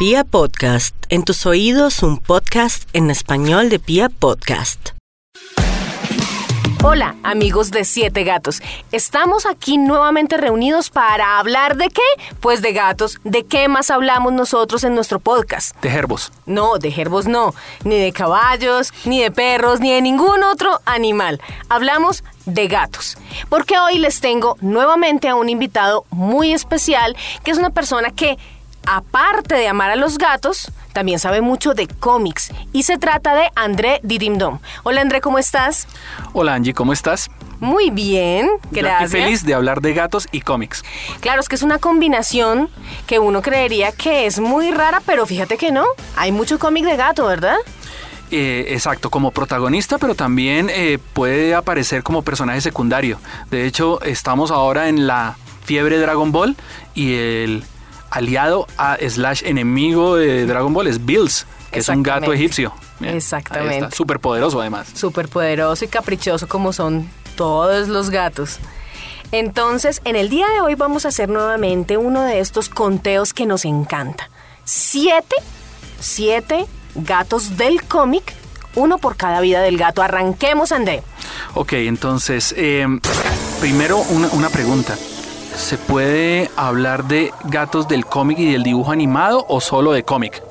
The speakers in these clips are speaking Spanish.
Pia Podcast, en tus oídos un podcast en español de Pia Podcast. Hola, amigos de Siete Gatos. Estamos aquí nuevamente reunidos para hablar de qué? Pues de gatos. ¿De qué más hablamos nosotros en nuestro podcast? De gerbos. No, de gerbos no, ni de caballos, ni de perros, ni de ningún otro animal. Hablamos de gatos. Porque hoy les tengo nuevamente a un invitado muy especial, que es una persona que, aparte de amar a los gatos, también sabe mucho de cómics. Y se trata de André Didimdom. Hola André, ¿cómo estás? Hola Angie, ¿cómo estás? Muy bien, Yo gracias. aquí feliz de hablar de gatos y cómics. Claro, es que es una combinación que uno creería que es muy rara, pero fíjate que no. Hay mucho cómic de gato, ¿verdad? Eh, exacto, como protagonista, pero también eh, puede aparecer como personaje secundario. De hecho, estamos ahora en la fiebre Dragon Ball y el aliado a slash enemigo de Dragon Ball es Bills, que es un gato egipcio. Bien, Exactamente. Súper poderoso además. Súper poderoso y caprichoso como son todos los gatos. Entonces, en el día de hoy vamos a hacer nuevamente uno de estos conteos que nos encanta. Siete, siete gatos del cómic, uno por cada vida del gato. Arranquemos, André. Ok, entonces, eh, primero una, una pregunta. ¿Se puede hablar de gatos del cómic y del dibujo animado o solo de cómic?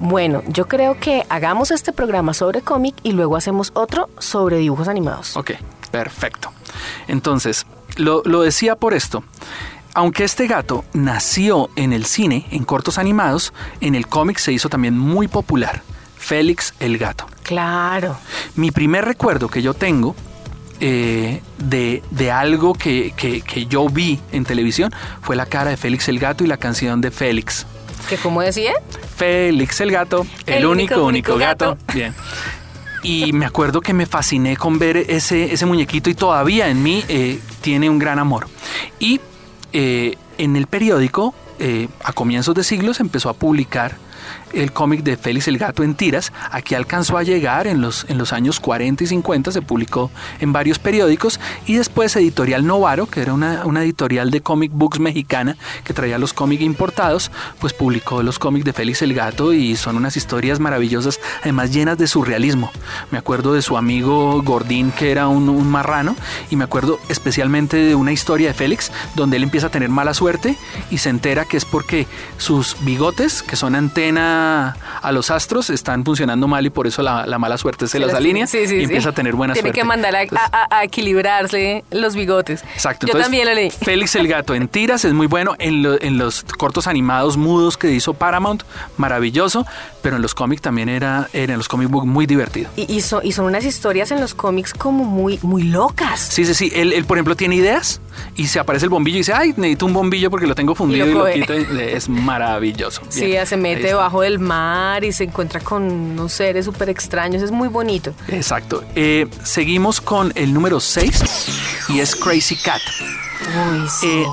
Bueno, yo creo que hagamos este programa sobre cómic y luego hacemos otro sobre dibujos animados. Ok, perfecto. Entonces, lo, lo decía por esto. Aunque este gato nació en el cine, en cortos animados, en el cómic se hizo también muy popular. Félix el gato. Claro. Mi primer recuerdo que yo tengo eh, de, de algo que, que- que yo vi en televisión fue la cara de Félix el gato y la canción de Félix. ¿Que como decía? Félix el gato, el, El único, único, gato. gato. Bien. Y me acuerdo que me fasciné con ver ese, ese muñequito y todavía en mí eh, tiene un gran amor. Y eh, en el periódico, a comienzos de siglo, se empezó a publicar el cómic de Félix el Gato en tiras. Aquí alcanzó a llegar en los, en los años 40 y 50, se publicó en varios periódicos y después Editorial Novaro, que era una, una editorial de comic books mexicana que traía los cómics importados, pues publicó los cómics de Félix el Gato y son unas historias maravillosas, además llenas de surrealismo. Me acuerdo de su amigo Gordín, que era un, marrano, y me acuerdo especialmente de una historia de Félix, donde él empieza a tener mala suerte y se entera que es porque sus bigotes, que son a los astros, están funcionando mal y por eso la, la mala suerte se, las alinea Sí, sí, y sí. empieza a tener buena Tiene suerte. que mandar a, Entonces, a- a- a equilibrarse los bigotes. Exacto. Yo entonces, también lo leí. Félix el gato en tiras es muy bueno. En, lo- en los cortos animados mudos que hizo Paramount, maravilloso. Pero en los cómics también era, era en los comic books muy divertido. Y, y son, y son unas historias en los cómics como muy, muy locas. Sí, sí, sí. Él, él, por ejemplo, tiene ideas y se aparece el bombillo y dice, ay, necesito un bombillo porque lo tengo fundido Y y lo y Es maravilloso. Sí, Bien, se ahí mete debajo del mar y se encuentra con unos seres súper extraños. Es muy bonito. Exacto. Eh, seguimos con el número 6 y es Crazy Cat. Uy, sí. Eh,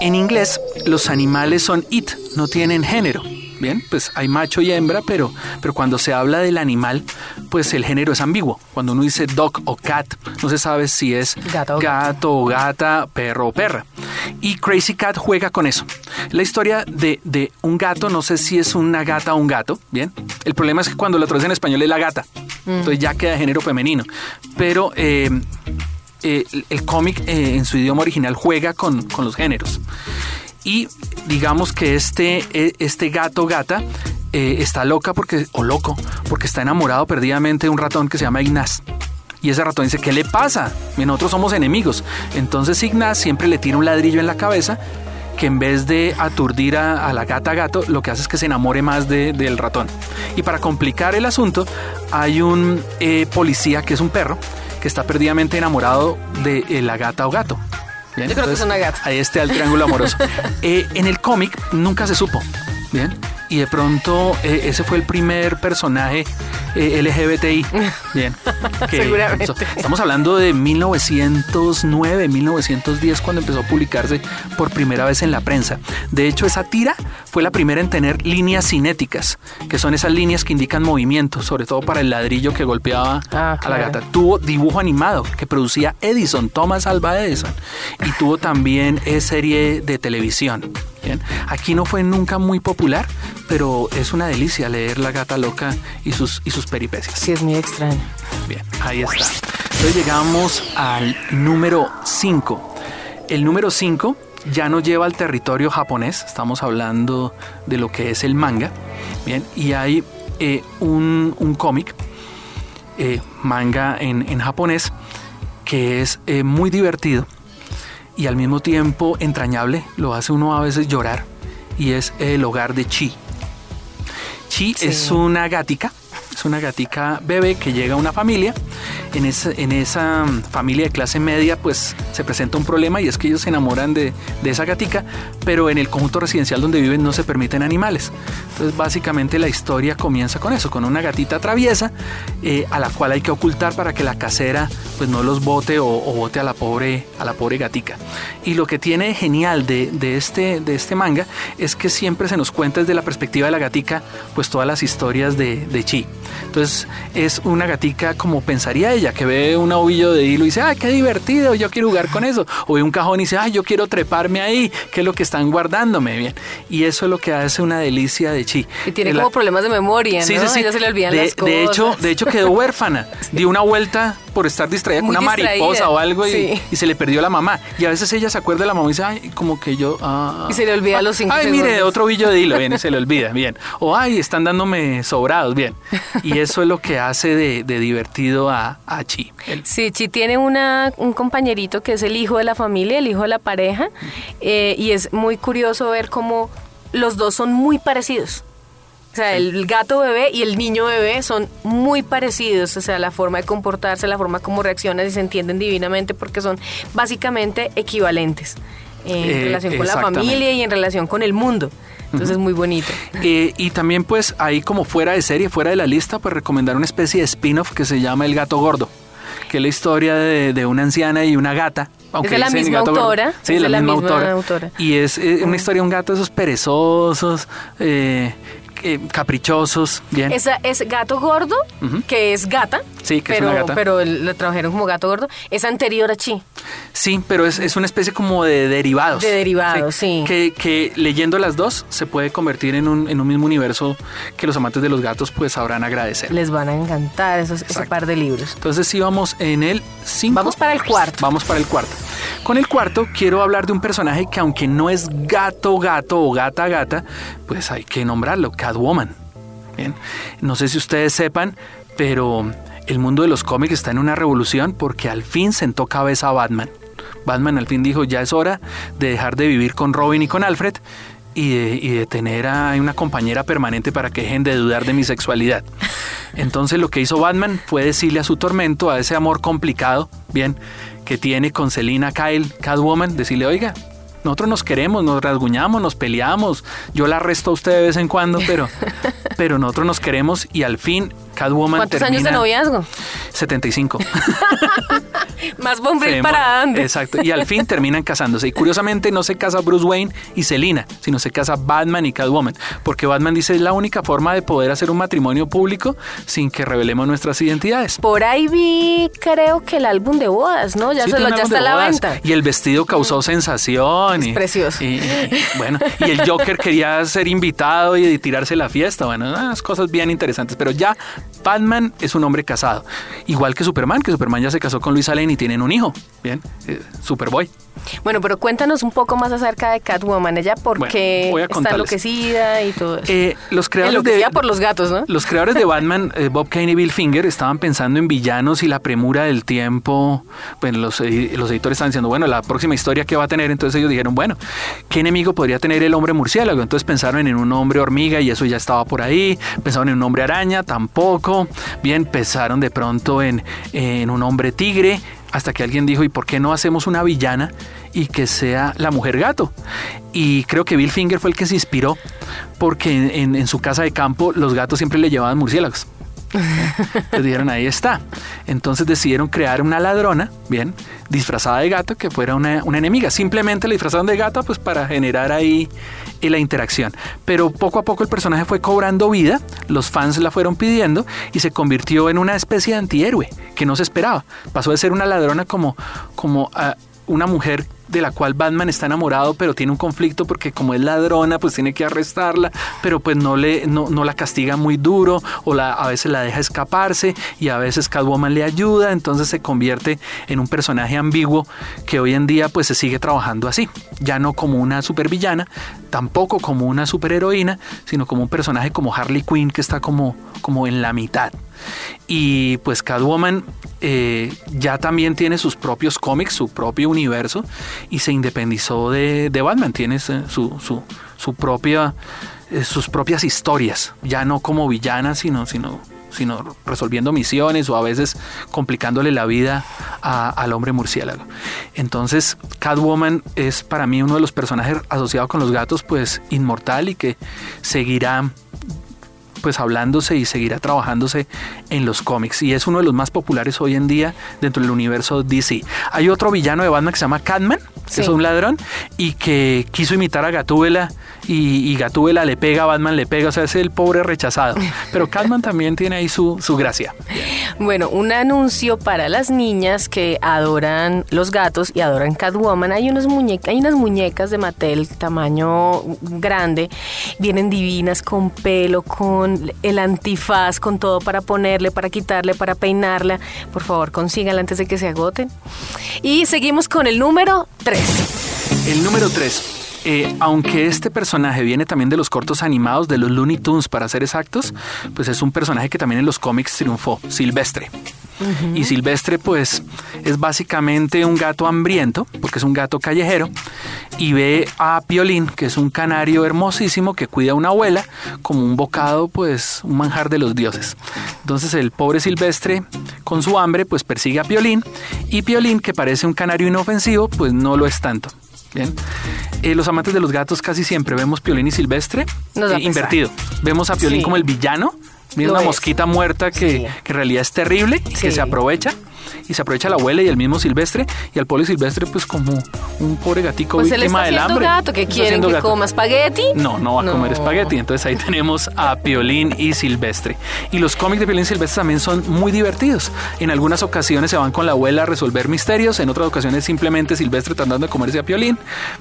en inglés, los animales son it, no tienen género. Bien, pues hay macho y hembra, pero, pero cuando se habla del animal, pues el género es ambiguo. Cuando uno dice dog o cat, no se sabe si es Gato o gato o gata, perro o perra. Y Crazy Cat juega con eso. La historia de, de un gato, no sé si es una gata o un gato, bien. El problema es que cuando lo traducen en español es la gata, entonces ya queda género femenino. Pero eh, eh, el- el cómic eh, en su idioma original juega con, con los géneros. Y digamos que este, eh, este gato gata eh, está loca porque, o loco, porque está enamorado perdidamente de un ratón que se llama Ignaz. Y ese ratón dice, ¿qué le pasa? Nosotros somos enemigos. Entonces Ignaz siempre le tira un ladrillo en la cabeza que en vez de aturdir a, a la gata gato, lo que hace es que se enamore más de- del ratón. Y para complicar el asunto, hay un eh, policía que es un perro que está perdidamente enamorado de eh, la gata o gato. Bien, Yo creo que es una gata. Ahí está el triángulo amoroso. Eh, en el cómic nunca se supo. Bien. Y de pronto eh, ese fue el primer personaje eh, LGBTI. Bien. Seguramente. so- estamos hablando de 1909, 1910 cuando empezó a publicarse por primera vez en la prensa. De hecho, esa tira fue la primera en tener líneas cinéticas, que son esas líneas que indican movimiento, sobre todo para el ladrillo que golpeaba Ah, a la gata. Tuvo dibujo animado que producía Edison, Thomas Alva Edison. Y tuvo también eh, serie de televisión. Bien. Aquí no fue nunca muy popular, pero es una delicia leer La Gata Loca y sus, y sus peripecias. Sí, es muy extraño. Bien, ahí está. Entonces llegamos al número 5. El número 5 ya no lleva al territorio japonés, estamos hablando de lo que es el manga. Bien, y hay eh, un, un cómic, eh, manga en, en, japonés, que es eh, muy divertido y al mismo tiempo entrañable, lo hace uno a veces llorar, y es El hogar de Chi. Chi sí. es una gatica, es una gatica bebé que llega a una familia. En esa, en esa familia de clase media, pues se presenta un problema y es que ellos se enamoran de, de, esa gatica, pero en el conjunto residencial donde viven no se permiten animales. Entonces, básicamente la historia comienza con eso, con una gatita traviesa eh, a la cual hay que ocultar para que la casera pues no los bote o, o bote a la pobre a la pobre gatica. Y lo que tiene genial de, de, este, de este manga es que siempre se nos cuenta desde la perspectiva de la gatica, pues todas las historias de, de Chi. Entonces es una gatica como pensaría ella, que ve un ovillo de hilo y dice, ¡ay, qué divertido! Yo quiero jugar con eso. O ve un cajón y dice, ¡ay, yo quiero treparme ahí! ¿Qué es lo que están guardándome? Bien. Y eso es lo que hace una delicia de Chi. Y tiene como problemas de memoria, ¿no? Sí, sí, sí. Ella se le olvidan de, las cosas. De hecho, de hecho quedó huérfana. Dio una vuelta por estar distraída Muy con una distraída, mariposa o algo y, sí. y, se le perdió la mamá. Y a veces ella se acuerda de la mamá y dice, ay, como que yo... Ah, y se le olvida ah, los cinco Ay, segundos. mire, otro billo de hilo, bien, y se le olvida, bien. O, ay, están dándome sobrados, bien. Y eso es lo que hace de, de divertido a, a Chi. El- Sí, Chi tiene una, un compañerito que es el hijo de la familia, el hijo de la pareja, eh, y es muy curioso ver cómo los dos son muy parecidos. O sea, el gato bebé y el niño bebé son muy parecidos, o sea, la forma de comportarse, la forma como reaccionan y se entienden divinamente porque son básicamente equivalentes en Eh, relación con la familia y en relación con el mundo. Entonces es muy bonito. Eh, y también pues ahí como fuera de serie, fuera de la lista, pues recomendar una especie de spin-off que se llama El Gato Gordo, que es la historia de, de una anciana y una gata. aunque de la misma autora, Sí, es la, de la misma, autora. Y es una historia de un gato de esos perezosos, eh, eh, caprichosos, bien. Esa es gato gordo, que es gata. Sí, que es pero, una gata. Pero lo trajeron como gato gordo. Es anterior a Chi. Sí, pero es, es una especie como de derivados. De derivados, sí. Que, que leyendo las dos se puede convertir en un, en un mismo universo que los amantes de los gatos pues sabrán agradecer. Les van a encantar esos, ese par de libros. Entonces sí vamos en el 5. Vamos para el cuarto. Vamos para el cuarto. Con el cuarto quiero hablar de un personaje que aunque no es gato gato o gata gata, pues hay que nombrarlo, Catwoman. Bien. No sé si ustedes sepan, pero el mundo de los cómics está en una revolución porque al fin sentó cabeza a Batman. Batman al fin dijo, ya es hora de dejar de vivir con Robin y con Alfred y de, tener a una compañera permanente para que dejen de dudar de mi sexualidad. Entonces lo que hizo Batman fue decirle a su tormento, a ese amor complicado, bien, que tiene con Selina Kyle, Catwoman, decirle, oiga, nosotros nos queremos, nos rasguñamos, nos peleamos, yo la arresto a usted de vez en cuando, pero, pero nosotros nos queremos y al fin Catwoman ¿Cuántos termina... años de noviazgo? 75. Más bombril para dónde. Exacto. Y al fin terminan casándose. Y curiosamente no se casa Bruce Wayne y Selina, sino se casa Batman y Catwoman. Porque Batman dice es la única forma de poder hacer un matrimonio público sin que revelemos nuestras identidades. Por ahí vi, creo que el álbum de bodas, ¿no? Ya, Sí, se lo, ya está a la bodas. venta. Y el vestido causó sensación. Es y, precioso. Y, y- bueno, y el Joker quería ser invitado y tirarse la fiesta. Bueno, unas cosas bien interesantes. Pero ya Batman es un hombre casado. Igual que Superman, que Superman ya se casó con Luisa Lane y tienen un hijo. Bien, eh, Superboy. Bueno, pero cuéntanos un poco más acerca de Catwoman. Ella porque está enloquecida y todo eso. Eh, los creadores Enloquecida de, por los gatos, ¿no? Los creadores de Batman, eh, Bob Kane y Bill Finger, estaban pensando en villanos y la premura del tiempo. Bueno, los, los editores estaban diciendo, bueno, la próxima historia que va a tener. Entonces ellos dijeron, bueno, ¿qué enemigo podría tener el hombre murciélago? Entonces pensaron en un hombre hormiga y eso ya estaba por ahí. Pensaron en un hombre araña, tampoco. Bien, pensaron de pronto en, un hombre tigre. Hasta que alguien dijo, ¿y por qué no hacemos una villana y que sea la mujer gato? Y creo que Bill Finger fue el que se inspiró, porque en su casa de campo los gatos siempre le llevaban murciélagos. Entonces dijeron, ahí está. Entonces decidieron crear una ladrona, bien, disfrazada de gato, que fuera una, una enemiga. Simplemente la disfrazaron de gata, pues para generar ahí eh, la interacción. Pero poco a poco el personaje fue cobrando vida, los fans la fueron pidiendo y se convirtió en una especie de antihéroe que no se esperaba. Pasó de ser una ladrona como, como ah, una mujer de la cual Batman está enamorado, pero tiene un conflicto porque como es ladrona, pues tiene que arrestarla, pero pues no, le, no, no la castiga muy duro o a veces la deja escaparse y a veces Catwoman le ayuda, entonces se convierte en un personaje ambiguo que hoy en día pues se sigue trabajando así, ya no como una supervillana, tampoco como una superheroína, sino como un personaje como Harley Quinn que está como, como en la mitad. Y pues Catwoman eh, ya también tiene sus propios cómics, su propio universo y se independizó de, Batman, tiene su, su, su propia, eh, sus propias historias, ya no como villana, sino, sino sino resolviendo misiones o a veces complicándole la vida al hombre murciélago. Entonces, Catwoman es para mí uno de los personajes asociados con los gatos, pues inmortal y que seguirá pues hablándose y seguirá trabajándose en los cómics y es uno de los más populares hoy en día dentro del universo DC. Hay otro villano de Batman que se llama Catman, que es un ladrón y que quiso imitar a Gatúbela y, Gatúbela le pega, Batman le pega, o sea, es el pobre rechazado. Pero Catman también tiene ahí su, su gracia. Bueno, un anuncio para las niñas que adoran los gatos y adoran Catwoman. Hay, unos hay unas muñecas de Mattel tamaño grande, vienen divinas con pelo, con el antifaz, con todo para ponerle, para quitarle, para peinarla. Por favor, consíganla antes de que se agoten. Y seguimos con el número 3. El número 3. Eh, aunque este personaje viene también de los cortos animados de los Looney Tunes, para ser exactos, pues es un personaje que también en los cómics triunfó, Silvestre. Y Silvestre, pues, es básicamente un gato hambriento, porque es un gato callejero, y ve a Piolín, que es un canario hermosísimo que cuida a una abuela, como un bocado, pues, un manjar de los dioses. Entonces, el pobre Silvestre, con su hambre, pues persigue a Piolín, y Piolín, que parece un canario inofensivo, pues no lo es tanto. Bien. Eh, los amantes de los gatos casi siempre vemos Piolín y Silvestre eh, invertido. Vemos a Piolín como el villano. Mira una mosquita muerta que, que, en realidad es terrible, que se aprovecha y se aprovecha la abuela y el mismo Silvestre y al poli Silvestre pues como un pobre gatico pues víctima del hambre. gato que quieren que coma espagueti? No, no va a comer espagueti. Entonces ahí tenemos a Piolín y Silvestre. Y los cómics de Piolín y Silvestre también son muy divertidos. En algunas ocasiones se van con la abuela a resolver misterios, en otras ocasiones simplemente Silvestre tratando de comerse a Piolín,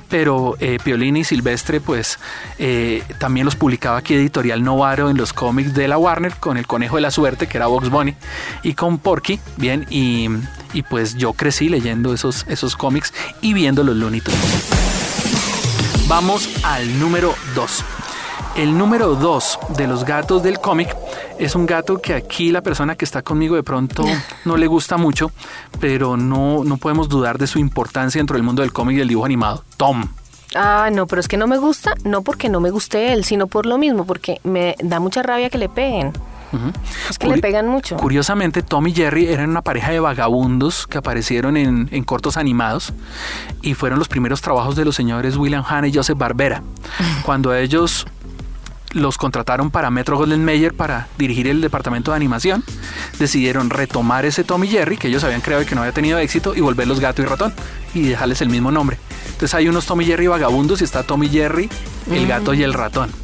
pero eh, Piolín y Silvestre pues eh, también los publicaba aquí Editorial Novaro en los cómics de la Warner con el conejo de la suerte que era Box Bunny y con Porky, bien, y y, pues yo crecí leyendo esos, esos cómics y viendo los Looney Tunes. Vamos al número 2. El número 2 de los gatos del cómic es un gato que aquí la persona que está conmigo de pronto no le gusta mucho, pero no, no podemos dudar de su importancia dentro del mundo del cómic y del dibujo animado. Tom. Ah, no, pero es que no me gusta, no porque no me guste él, sino por lo mismo, porque me da mucha rabia que le peguen. Es que le pegan mucho. Curiosamente, Tom y Jerry eran una pareja de vagabundos que aparecieron en, cortos animados y fueron los primeros trabajos de los señores William Hanna y Joseph Barbera. Cuando ellos los contrataron para Metro Golden Mayer para dirigir el departamento de animación, decidieron retomar ese Tom y Jerry que ellos habían creado y que no había tenido éxito y volverlos gato y ratón y dejarles el mismo nombre. Entonces hay unos Tom y Jerry vagabundos y está Tom y Jerry, el gato y el ratón.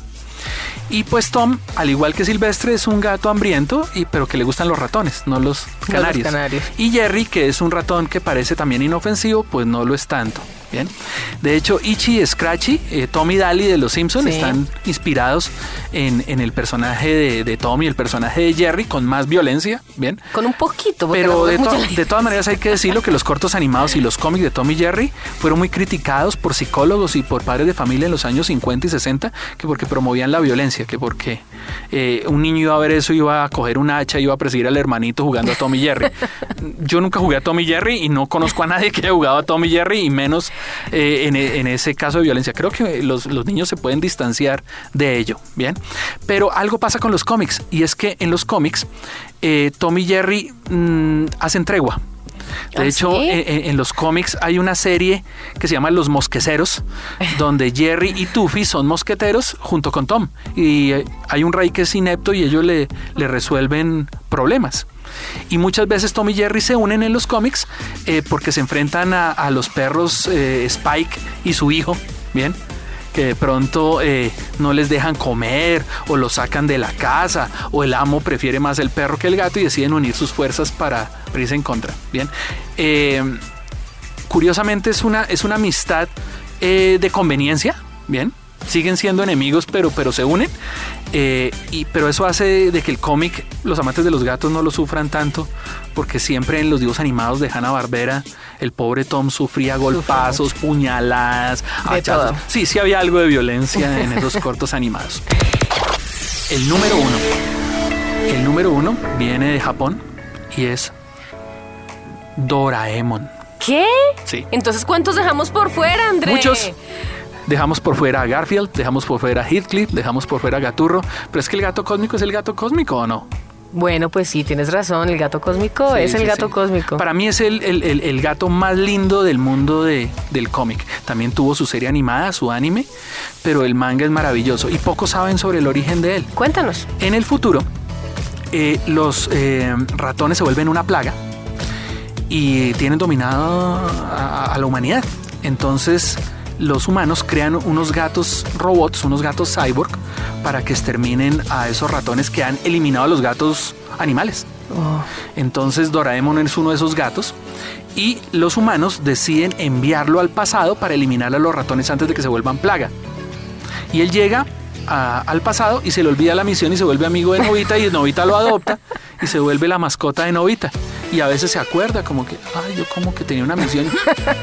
Y pues Tom, al igual que Silvestre, es un gato hambriento, y, pero que le gustan los ratones, no los canarios. Y Jerry, que es un ratón que parece también inofensivo, pues no lo es tanto. Bien. De hecho, Ichi Scratchy, eh, Tommy y Daly de Los Simpsons, están inspirados en, el personaje de, de, Tommy, el personaje de Jerry, con más violencia. Bien. Con un poquito. Pero de, de, todas maneras hay que decirlo que los cortos animados y los cómics de Tommy y Jerry fueron muy criticados por psicólogos y por padres de familia en los años 50 y 60, que porque promovían la violencia, que porque eh, un niño iba a ver eso, iba a coger un hacha, iba a perseguir al hermanito jugando a Tommy y Jerry. Yo nunca jugué a Tommy y Jerry y no conozco a nadie que haya jugado a Tommy y Jerry y menos eh, en, ese caso de violencia. Creo que los, niños se pueden distanciar de ello, ¿bien? Pero algo pasa con los cómics y es que en los cómics eh, Tom y Jerry mm, hacen tregua. De ¿Ah, hecho, en, los cómics hay una serie que se llama Los Mosqueceros, donde Jerry y Tuffy son mosqueteros junto con Tom. Y eh, hay un rey que es inepto y ellos le, le resuelven problemas. Y muchas veces Tom y Jerry se unen en los cómics eh, porque se enfrentan a, los perros eh, Spike y su hijo, ¿bien? que de pronto eh, no les dejan comer o lo sacan de la casa o el amo prefiere más el perro que el gato y deciden unir sus fuerzas para irse en contra. Bien, curiosamente es una, es una amistad de conveniencia, ¿bien? Siguen siendo enemigos, pero, pero se unen. Eh, y, pero eso hace de que el cómic, los amantes de los gatos no lo sufran tanto, porque siempre en los dibujos animados de Hanna Barbera, el pobre Tom sufría golpazos, puñaladas, hachazos. Sí, sí había algo de violencia en esos cortos animados. El número uno. El número uno viene de Japón y es Doraemon. ¿Qué? Sí. Entonces, ¿cuántos dejamos por fuera, André? Muchos. Dejamos por fuera a Garfield, dejamos por fuera a Heathcliff, dejamos por fuera a Gaturro, pero es que el gato cósmico es el gato cósmico o no? Bueno, pues sí, tienes razón. El gato cósmico Sí, es el gato sí. cósmico. Para mí es el, el- el- el gato más lindo del mundo de- del cómic. También tuvo su serie animada, su anime, pero el manga es maravilloso y pocos saben sobre el origen de él. Cuéntanos. En el futuro, eh, los eh, ratones se vuelven una plaga y tienen dominado a, a la humanidad. Entonces, los humanos crean unos gatos robots, unos gatos cyborg, para que exterminen a esos ratones que han eliminado a los gatos animales. Oh, Entonces Doraemon es uno de esos gatos y los humanos deciden enviarlo al pasado para eliminar a los ratones antes de que se vuelvan plaga. Y él llega a- al pasado y se le olvida la misión y se vuelve amigo de Novita y Novita lo adopta y se vuelve la mascota de Novita. Y a veces se acuerda como que, ay, yo como que tenía una misión.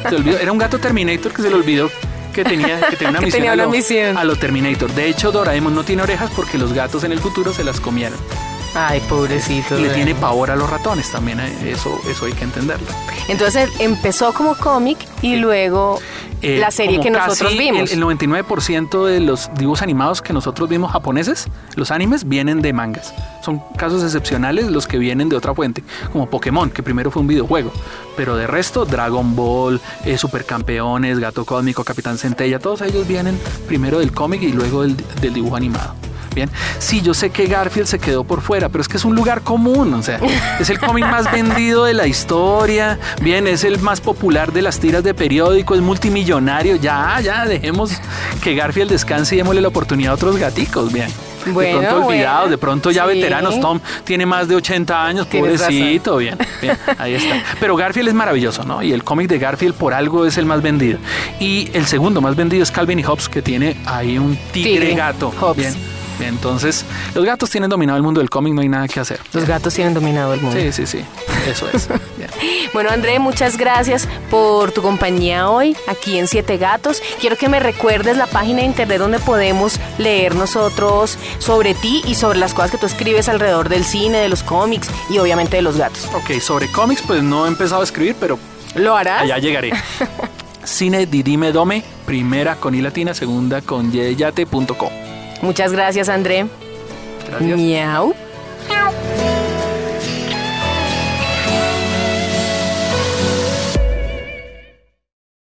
Se olvidó. Era un gato Terminator que se le olvidó que tenía, que tenía una Que misión, tenía a, lo, misión. a lo Terminator. De hecho, Doraemon no tiene orejas porque los gatos en el futuro se las comieron. Ay, pobrecito. Y le tiene pavor a los ratones también, eh, eso, eso hay que entenderlo. Entonces empezó como cómic y luego Eh, la serie que nosotros vimos. El, el 99% de los dibujos animados que nosotros vimos japoneses, los animes, vienen de mangas. Son casos excepcionales los que vienen de otra fuente, como Pokémon, que primero fue un videojuego. Pero de resto, Dragon Ball, eh, Supercampeones, Gato Cósmico, Capitán Centella, todos ellos vienen primero del cómic y luego del, del dibujo animado. Bien, sí, yo sé que Garfield se quedó por fuera, pero es que es un lugar común, o sea, es el cómic más vendido de la historia, bien, es el más popular de las tiras de periódico, es multimillonario, ya, ya, dejemos que Garfield descanse y démosle la oportunidad a otros gaticos, bien. Bueno, de pronto olvidados, bueno, de pronto ya sí. veteranos, Tom tiene más de 80 años, Tienes pobrecito, bien, bien, ahí está. Pero Garfield es maravilloso, ¿no? Y el cómic de Garfield por algo es el más vendido. Y el segundo más vendido es Calvin y Hobbes, que tiene ahí un tigre, Tigre, gato. Hobbes. Bien. Entonces, los gatos tienen dominado el mundo del cómic, no hay nada que hacer. Los gatos tienen dominado el mundo. Sí, sí, sí. Eso es. Bueno, André, muchas gracias por tu compañía hoy aquí en Siete Gatos. Quiero que me recuerdes la página de internet donde podemos leer nosotros sobre ti y sobre las cosas que tú escribes alrededor del cine, de los cómics y obviamente de los gatos. Ok, sobre cómics, pues no he empezado a escribir, pero ¿Lo harás? allá llegaré. Cine Didime Dome, primera con I latina, segunda con yeyate.com. Muchas gracias, André. Gracias. Miau.